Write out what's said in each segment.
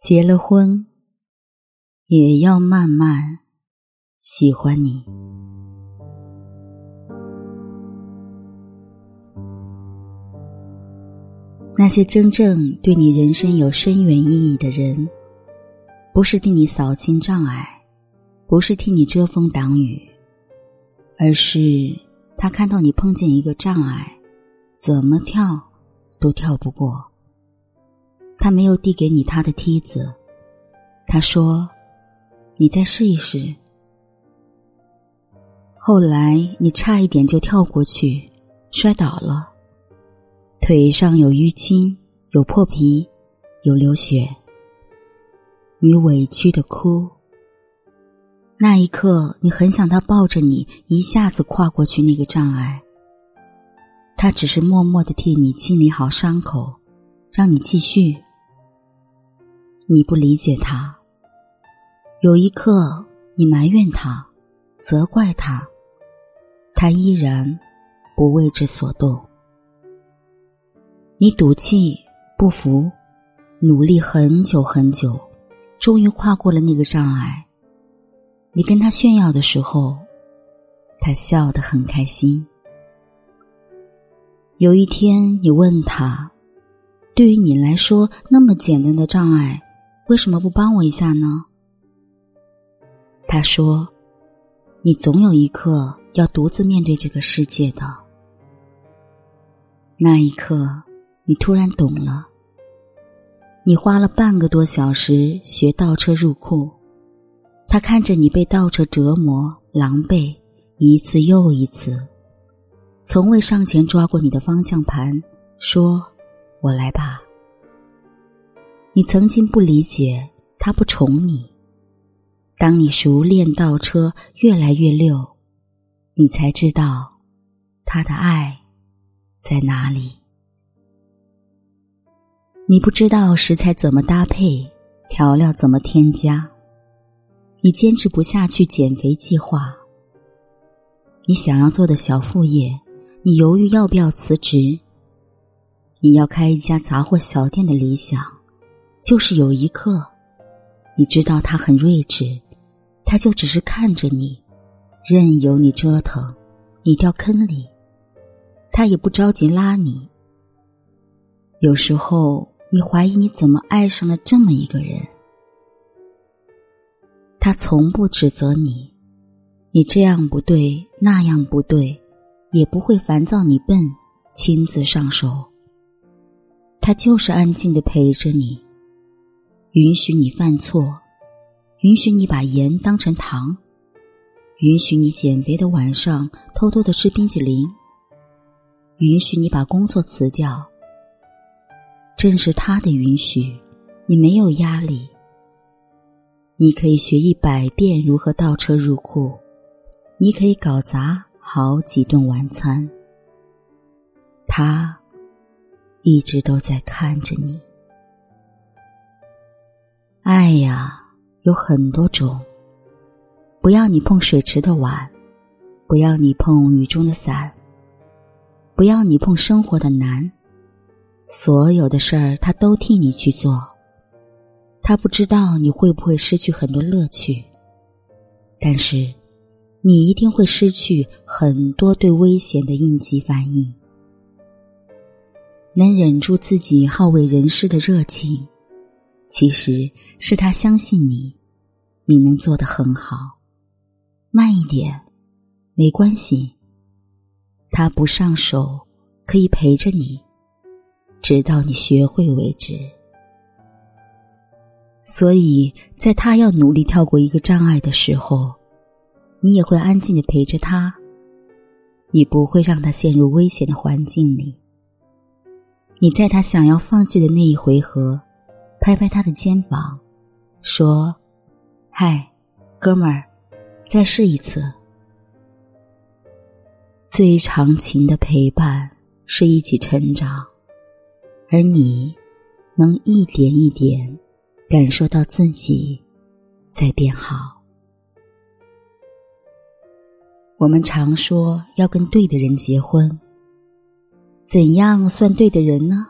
结了婚，也要慢慢喜欢你。那些真正对你人生有深远意义的人，不是替你扫清障碍，不是替你遮风挡雨，而是他看到你碰见一个障碍，怎么跳都跳不过。他没有递给你他的梯子，他说：“你再试一试。”后来你差一点就跳过去，摔倒了，腿上有淤青，有破皮，有流血。你委屈的哭。那一刻，你很想他抱着你，一下子跨过去那个障碍。他只是默默的替你清理好伤口，让你继续。你不理解他，有一刻你埋怨他，责怪他，他依然不为之所动。你赌气不服，努力很久很久，终于跨过了那个障碍。你跟他炫耀的时候，他笑得很开心。有一天你问他，对于你来说那么简单的障碍。为什么不帮我一下呢？他说：“你总有一刻要独自面对这个世界的。”那一刻，你突然懂了。你花了半个多小时学倒车入库，他看着你被倒车折磨、狼狈一次又一次，从未上前抓过你的方向盘，说：“我来吧。”你曾经不理解他不宠你，当你熟练倒车越来越溜，你才知道他的爱在哪里。你不知道食材怎么搭配，调料怎么添加，你坚持不下去减肥计划。你想要做的小副业，你犹豫要不要辞职。你要开一家杂货小店的理想。就是有一刻，你知道他很睿智，他就只是看着你，任由你折腾，你掉坑里，他也不着急拉你。有时候你怀疑你怎么爱上了这么一个人，他从不指责你，你这样不对那样不对，也不会烦躁你笨，亲自上手。他就是安静的陪着你。允许你犯错，允许你把盐当成糖，允许你减肥的晚上偷偷的吃冰淇淋，允许你把工作辞掉。正是他的允许，你没有压力。你可以学一百遍如何倒车入库，你可以搞砸好几顿晚餐。他一直都在看着你。爱呀，有很多种。不要你碰水池的碗，不要你碰雨中的伞，不要你碰生活的难。所有的事儿，他都替你去做。他不知道你会不会失去很多乐趣，但是你一定会失去很多对危险的应急反应。能忍住自己好为人师的热情。其实是他相信你，你能做得很好。慢一点，没关系。他不上手，可以陪着你，直到你学会为止。所以在他要努力跳过一个障碍的时候，你也会安静的陪着他。你不会让他陷入危险的环境里。你在他想要放弃的那一回合。拍拍他的肩膀，说：“嗨，哥们儿，再试一次。最长情的陪伴是一起成长，而你能一点一点感受到自己在变好。我们常说要跟对的人结婚，怎样算对的人呢？”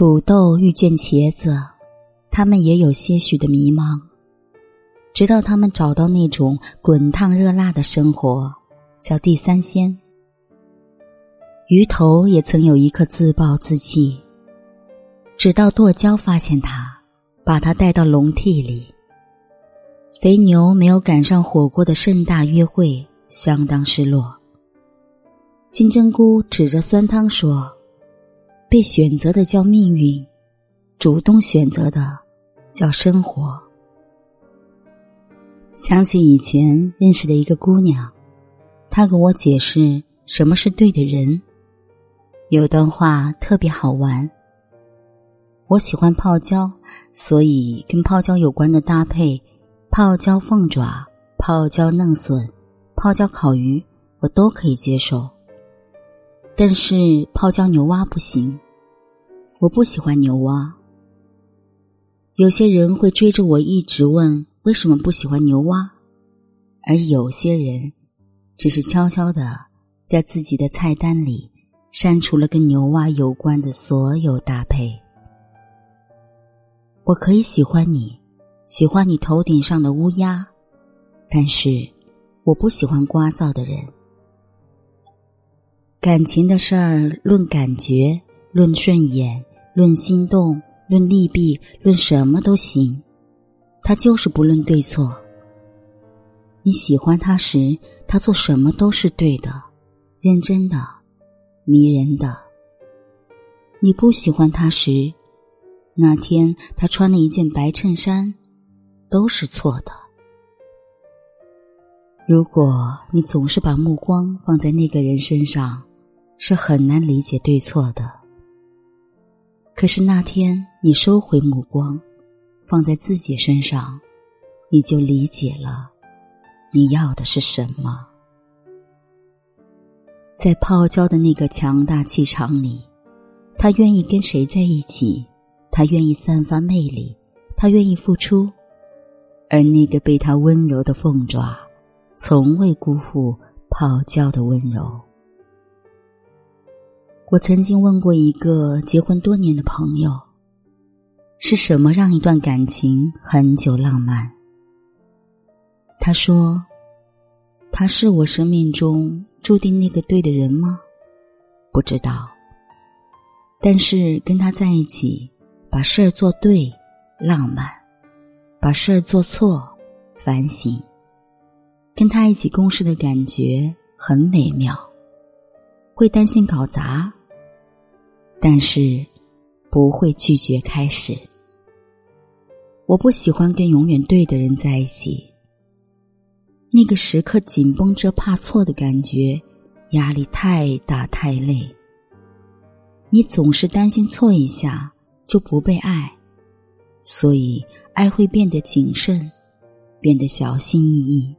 土豆遇见茄子，他们也有些许的迷茫。直到他们找到那种滚烫热辣的生活，叫地三鲜。鱼头也曾有一刻自暴自弃，直到剁椒发现他，把他带到笼屉里。肥牛没有赶上火锅的盛大约会，相当失落。金针菇指着酸汤说：“被选择的叫命运，主动选择的叫生活。”想起以前认识的一个姑娘，她给我解释什么是对的人。有段话特别好玩。我喜欢泡椒，所以跟泡椒有关的搭配，泡椒凤爪、泡椒嫩笋、泡椒烤鱼，我都可以接受。但是泡椒牛蛙不行，我不喜欢牛蛙。有些人会追着我一直问。为什么不喜欢牛蛙？而有些人只是悄悄的在自己的菜单里删除了跟牛蛙有关的所有搭配。我可以喜欢你，喜欢你头顶上的乌鸦，但是我不喜欢聒噪的人。感情的事儿，论感觉，论顺眼，论心动，论利弊，论什么都行。他就是不论对错。你喜欢他时，他做什么都是对的，认真的，迷人的。你不喜欢他时，那天他穿了一件白衬衫，都是错的。如果你总是把目光放在那个人身上，是很难理解对错的。可是那天你收回目光。放在自己身上，你就理解了，你要的是什么。在泡椒的那个强大气场里，他愿意跟谁在一起，他愿意散发魅力，他愿意付出，而那个被他温柔的凤爪，从未辜负泡椒的温柔。我曾经问过一个结婚多年的朋友。是什么让一段感情很久浪漫？他说：“他是我生命中注定那个对的人吗？不知道。但是跟他在一起，把事儿做对，浪漫；把事儿做错，反省。跟他一起共事的感觉很美妙。会担心搞砸，但是不会拒绝开始。”我不喜欢跟永远对的人在一起。那个时刻紧绷着怕错的感觉，压力太大太累。你总是担心错一下就不被爱，所以爱会变得谨慎，变得小心翼翼。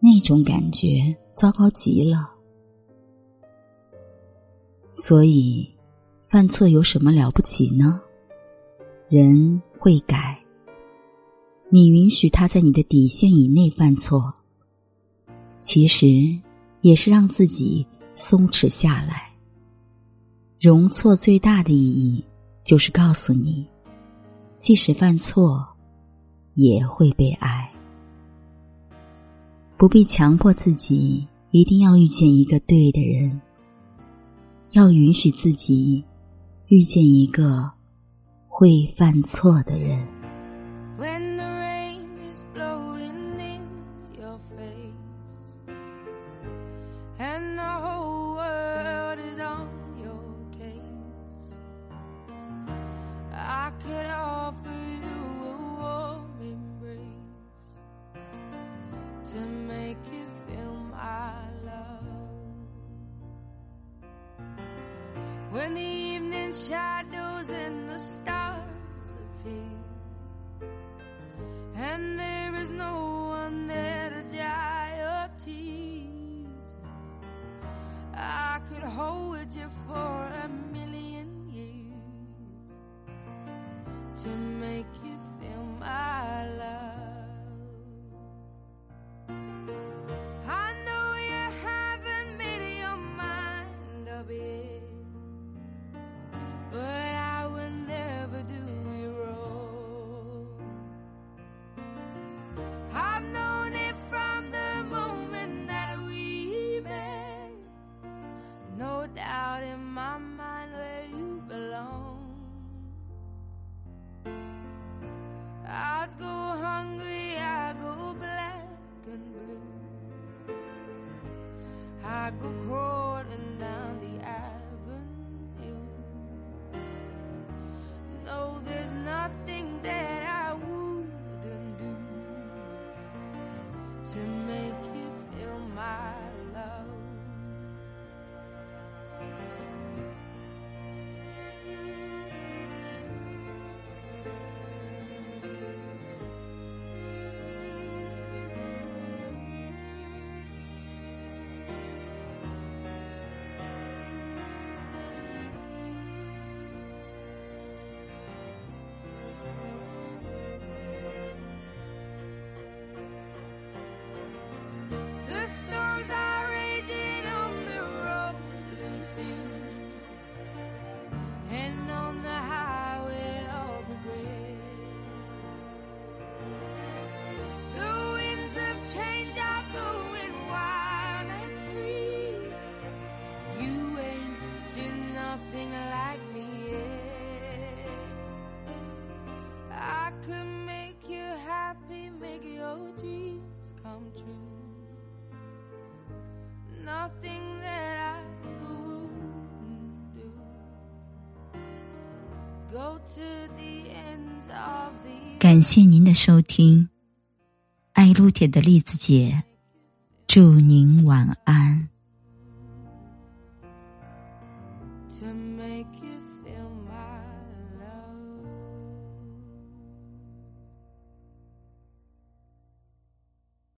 那种感觉糟糕极了。所以，犯错有什么了不起呢？人。会改，你允许他在你的底线以内犯错，其实也是让自己松弛下来。容错最大的意义，就是告诉你，即使犯错，也会被爱。不必强迫自己一定要遇见一个对的人，要允许自己遇见一个。会犯错的人。When the evening shadows and the stars appear, and there is no one there to dry your tears, I could hold you for to make you feel my 感谢您的收听，爱撸铁的栗子姐，祝您晚安。